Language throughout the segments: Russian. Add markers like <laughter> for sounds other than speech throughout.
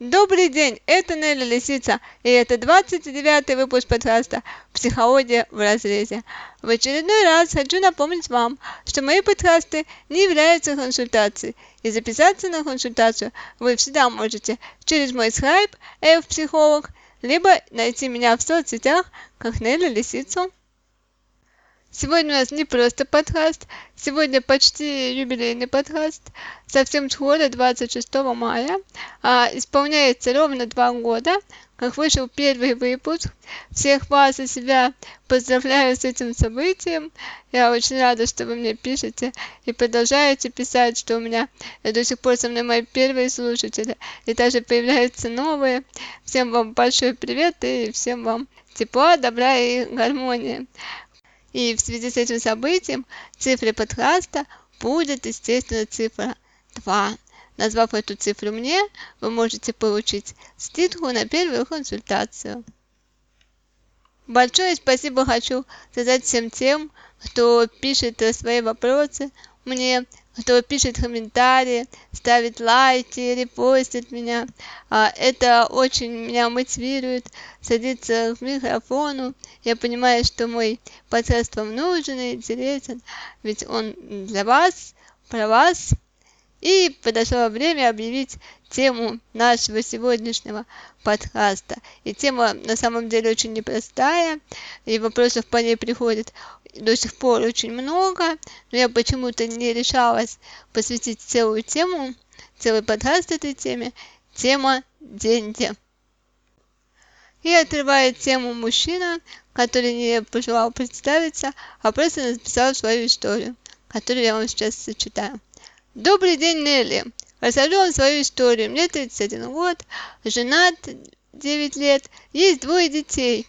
Добрый день, это Нелли Лисица, и это 29 выпуск подкаста «Психология в разрезе». В очередной раз хочу напомнить вам, что мои подкасты не являются консультацией, и записаться на консультацию вы всегда можете через мой скайп «Психолог», либо найти меня в соцсетях как Нелли Лисицу. Сегодня у нас не просто подкаст, сегодня почти юбилейный подкаст, совсем скоро, 26 мая, а, исполняется ровно два года, как вышел первый выпуск. Всех вас и себя поздравляю с этим событием. Я очень рада, что вы мне пишете и продолжаете писать, что у меня до сих пор со мной мои первые слушатели, и даже появляются новые. Всем вам большой привет и всем вам тепла, добра и гармонии. И в связи с этим событием цифрой подкаста будет, естественно, цифра 2. Назвав эту цифру мне, вы можете получить скидку на первую консультацию. Большое спасибо хочу сказать всем тем, кто пишет свои вопросы мне, кто пишет комментарии, ставит лайки, репостит меня. А, это очень меня мотивирует садиться к микрофону. Я понимаю, что мой подкаст вам нужен и интересен, ведь он для вас, про вас. И подошло время объявить тему нашего сегодняшнего подкаста. И тема на самом деле очень непростая, и вопросов по ней приходит до сих пор очень много, но я почему-то не решалась посвятить целую тему, целый подкаст этой теме. Тема деньги. И отрывает тему мужчина, который не пожелал представиться, а просто написал свою историю, которую я вам сейчас зачитаю. Добрый день, Нелли. Расскажу вам свою историю. Мне 31 год, женат 9 лет, есть двое детей.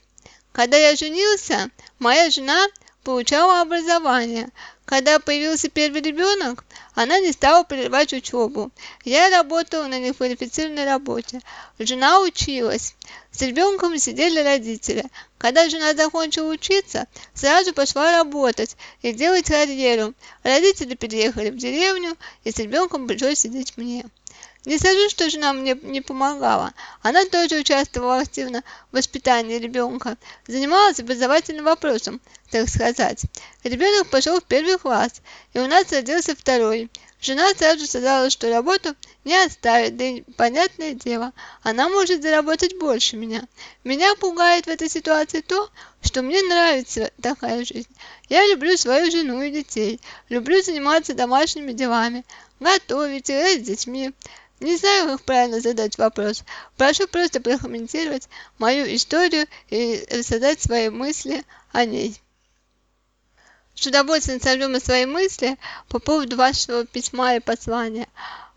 Когда я женился, моя жена получала образование. Когда появился первый ребенок, она не стала прерывать учебу. Я работала на неквалифицированной работе. Жена училась. С ребенком сидели родители. Когда жена закончила учиться, сразу пошла работать и делать карьеру. Родители переехали в деревню, и с ребенком пришлось сидеть мне. Не скажу, что жена мне не помогала. Она тоже участвовала активно в воспитании ребенка, занималась образовательным вопросом, так сказать. Ребенок пошел в первый класс, и у нас родился второй. Жена сразу сказала, что работу не оставит, да и понятное дело, она может заработать больше меня. Меня пугает в этой ситуации то, что мне нравится такая жизнь. Я люблю свою жену и детей, люблю заниматься домашними делами, готовить, играть с детьми. Не знаю, как правильно задать вопрос. Прошу просто прокомментировать мою историю и рассказать свои мысли о ней. С удовольствием сожмем свои мысли по поводу вашего письма и послания.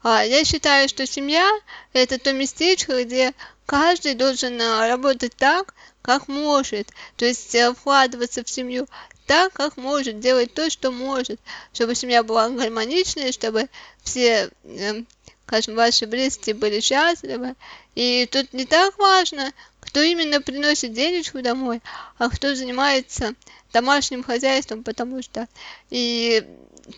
А, я считаю, что семья – это то местечко, где каждый должен а, работать так, как может, то есть э, вкладываться в семью так, как может, делать то, что может, чтобы семья была гармоничной, чтобы все эм, ваши близкие были счастливы. И тут не так важно, кто именно приносит денежку домой, а кто занимается домашним хозяйством, потому что и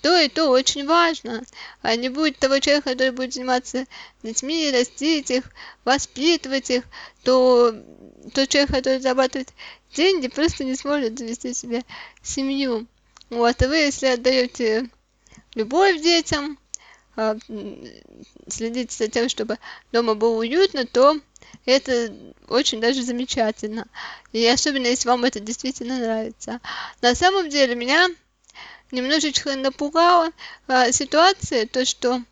то, и то очень важно. А не будет того человека, который будет заниматься детьми, растить их, воспитывать их, то тот человек, который зарабатывает деньги, просто не сможет завести себе семью. Вот, и вы, если отдаете любовь детям, а, следить за тем, чтобы дома было уютно, то это очень даже замечательно. И особенно, если вам это действительно нравится. На самом деле, меня немножечко напугала а, ситуация, то, что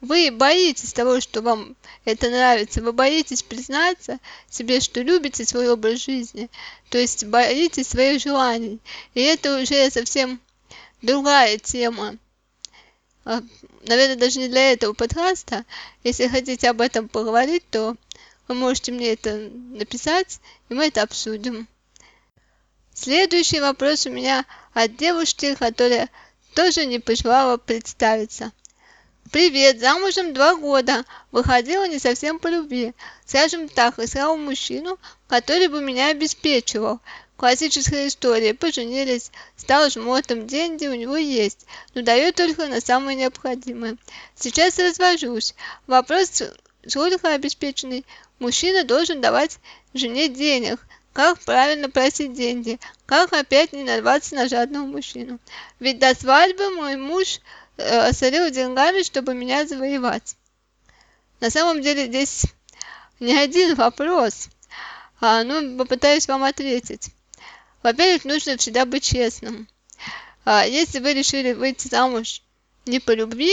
вы боитесь того, что вам это нравится, вы боитесь признаться себе, что любите свой образ жизни, то есть боитесь своих желаний. И это уже совсем другая тема. А, наверное, даже не для этого подкаста. Если хотите об этом поговорить, то вы можете мне это написать, и мы это обсудим. Следующий вопрос у меня от девушки, которая тоже не пожелала представиться. Привет, замужем два года, выходила не совсем по любви. Скажем так, искала мужчину, который бы меня обеспечивал. Классическая история. Поженились, стал жмотом, деньги у него есть, но дает только на самое необходимое. Сейчас развожусь. Вопрос сколько обеспеченный мужчина должен давать жене денег, как правильно просить деньги, как опять не нарваться на жадного мужчину. Ведь до свадьбы мой муж э, сорил деньгами, чтобы меня завоевать. На самом деле здесь не один вопрос, а, ну, попытаюсь вам ответить. Во-первых, нужно всегда быть честным. А, если вы решили выйти замуж не по любви,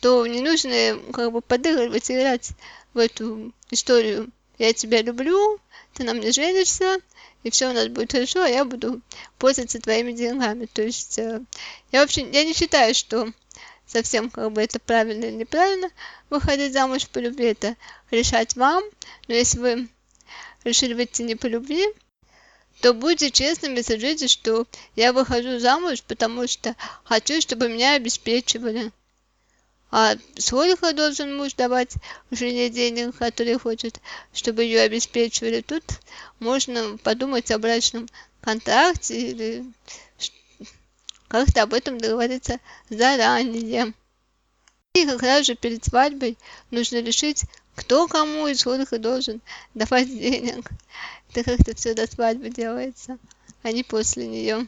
то не нужно как бы подыгрывать, играть в эту историю «я тебя люблю», «ты на мне женишься», и все у нас будет хорошо, а я буду пользоваться твоими деньгами. То есть э, я вообще я не считаю, что совсем как бы это правильно или неправильно выходить замуж по любви, это решать вам. Но если вы решили выйти не по любви, то будьте честными, скажите, что я выхожу замуж, потому что хочу, чтобы меня обеспечивали. А сколько должен муж давать жене денег, которые хочет, чтобы ее обеспечивали? Тут можно подумать о брачном контракте или как-то об этом договориться заранее. И как раз же перед свадьбой нужно решить, кто кому и сколько должен давать денег. Это как-то все до свадьбы делается, а не после нее.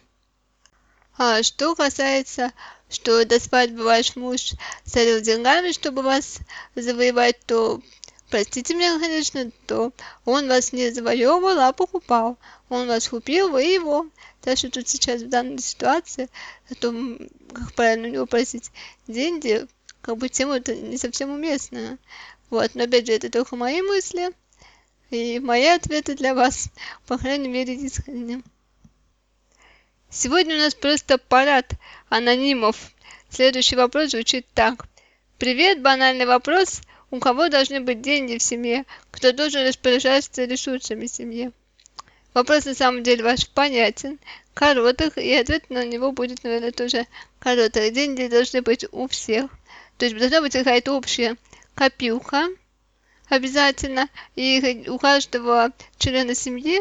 А что касается, что до свадьбы ваш муж сорил деньгами, чтобы вас завоевать, то, простите меня, конечно, то он вас не завоевывал, а покупал. Он вас купил, вы его. Так что тут сейчас в данной ситуации, о том, как правильно у него просить деньги, как бы тема это не совсем уместная. Вот, но опять же, это только мои мысли и мои ответы для вас, по крайней мере, искренне. Сегодня у нас просто парад анонимов. Следующий вопрос звучит так. Привет, банальный вопрос. У кого должны быть деньги в семье? Кто должен распоряжаться ресурсами семьи? Вопрос на самом деле ваш понятен, короткий, и ответ на него будет, наверное, тоже короткий. Деньги должны быть у всех. То есть должна быть какая-то общая копилка, обязательно, и у каждого члена семьи,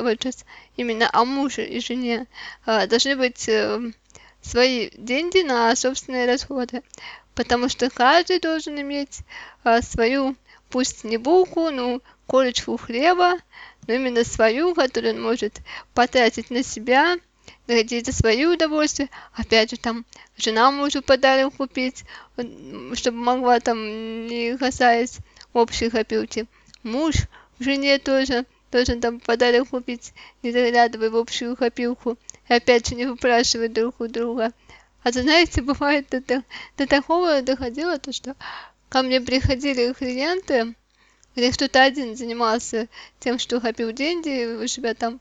вот сейчас именно о муже и жене, а, должны быть э, свои деньги на собственные расходы, потому что каждый должен иметь а, свою, пусть не булку, но корочку хлеба, но именно свою, которую он может потратить на себя, на какие-то свои удовольствия, опять же там жена мужу подарок купить, чтобы могла там не касаясь общей копилки. Муж жене тоже должен там подарок купить, не заглядывая в общую копилку. И опять же не выпрашивать друг у друга. А то, знаете, <laughs> бывает до, до, до такого доходило, то что ко мне приходили клиенты, где кто-то один занимался тем, что копил деньги у себя там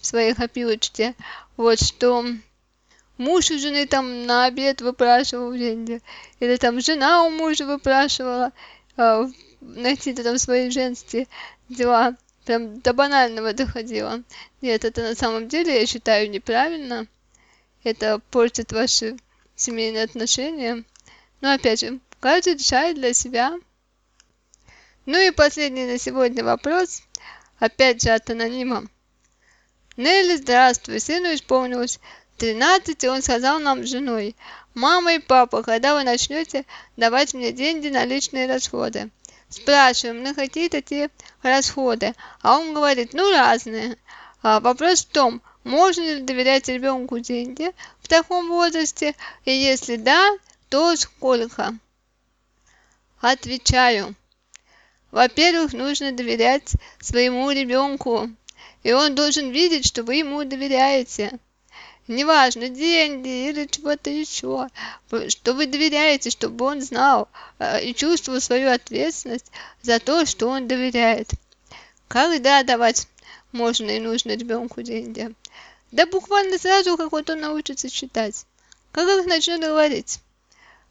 в своей копилочке, вот что муж у жены там на обед выпрашивал деньги, или там жена у мужа выпрашивала, э, найти там свои женские дела, прям до банального доходило. Нет, это на самом деле я считаю неправильно, это портит ваши семейные отношения. Но опять же, каждый решает для себя. Ну и последний на сегодня вопрос, опять же от анонима. Нелли, здравствуй, сыну исполнилось 13, и он сказал нам с женой, мама и папа, когда вы начнете давать мне деньги на личные расходы? Спрашиваем, на какие такие расходы, а он говорит, ну разные. А вопрос в том, можно ли доверять ребенку деньги в таком возрасте, и если да, то сколько? Отвечаю. Во-первых, нужно доверять своему ребенку, и он должен видеть, что вы ему доверяете. Неважно, деньги или чего-то еще, что вы доверяете, чтобы он знал э, и чувствовал свою ответственность за то, что он доверяет. Когда давать можно и нужно ребенку деньги? Да буквально сразу, как вот он научится читать. Как их начнет говорить?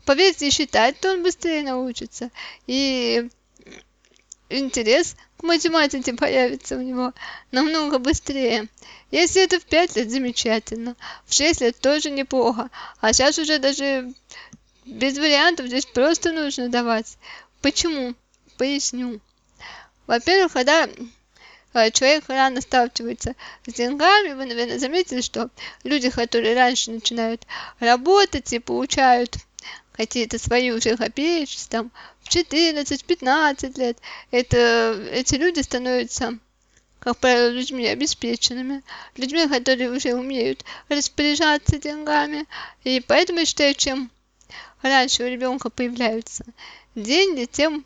Поверьте, считать, то он быстрее научится. И интерес к математике появится у него намного быстрее. Если это в 5 лет, замечательно. В 6 лет тоже неплохо. А сейчас уже даже без вариантов здесь просто нужно давать. Почему? Поясню. Во-первых, когда э, человек рано сталкивается с деньгами, вы, наверное, заметили, что люди, которые раньше начинают работать и получают какие-то свои уже копеечки, там, в 14-15 лет, это, эти люди становятся как правило, людьми обеспеченными, людьми, которые уже умеют распоряжаться деньгами. И поэтому я считаю, чем раньше у ребенка появляются деньги, тем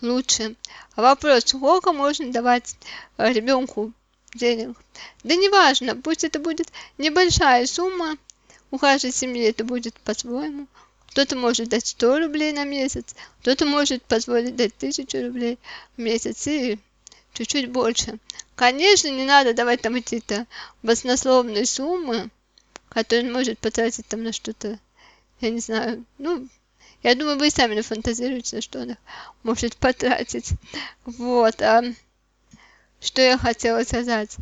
лучше. Вопрос, сколько можно давать ребенку денег? Да неважно, пусть это будет небольшая сумма, у каждой семьи это будет по-своему. Кто-то может дать 100 рублей на месяц, кто-то может позволить дать 1000 рублей в месяц и чуть-чуть больше. Конечно, не надо давать там эти-то баснословные суммы, которые он может потратить там на что-то, я не знаю, ну, я думаю, вы сами нафантазируете, на что он может потратить. Вот. А, что я хотела сказать.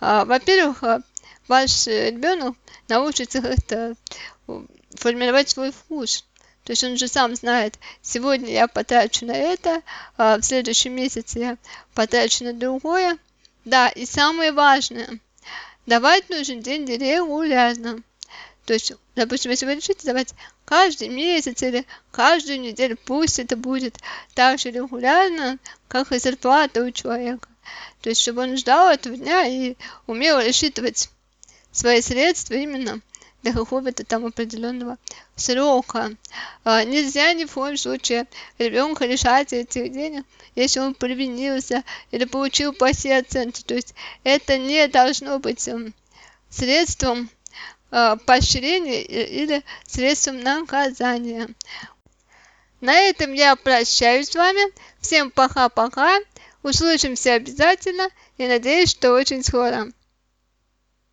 А, во-первых, а, ваш ребенок научится как-то формировать свой вкус. То есть он же сам знает, сегодня я потрачу на это, а в следующем месяце я потрачу на другое. Да, и самое важное, давать нужен деньги регулярно. То есть, допустим, если вы решите давать каждый месяц или каждую неделю, пусть это будет так же регулярно, как и зарплата у человека. То есть, чтобы он ждал этого дня и умел рассчитывать свои средства именно до какого-то там определенного срока. А, нельзя ни в коем случае ребенка лишать этих денег, если он провинился или получил плохие оценки. То есть это не должно быть э, средством э, поощрения или средством наказания. На этом я прощаюсь с вами. Всем пока-пока. Услышимся обязательно и надеюсь, что очень скоро.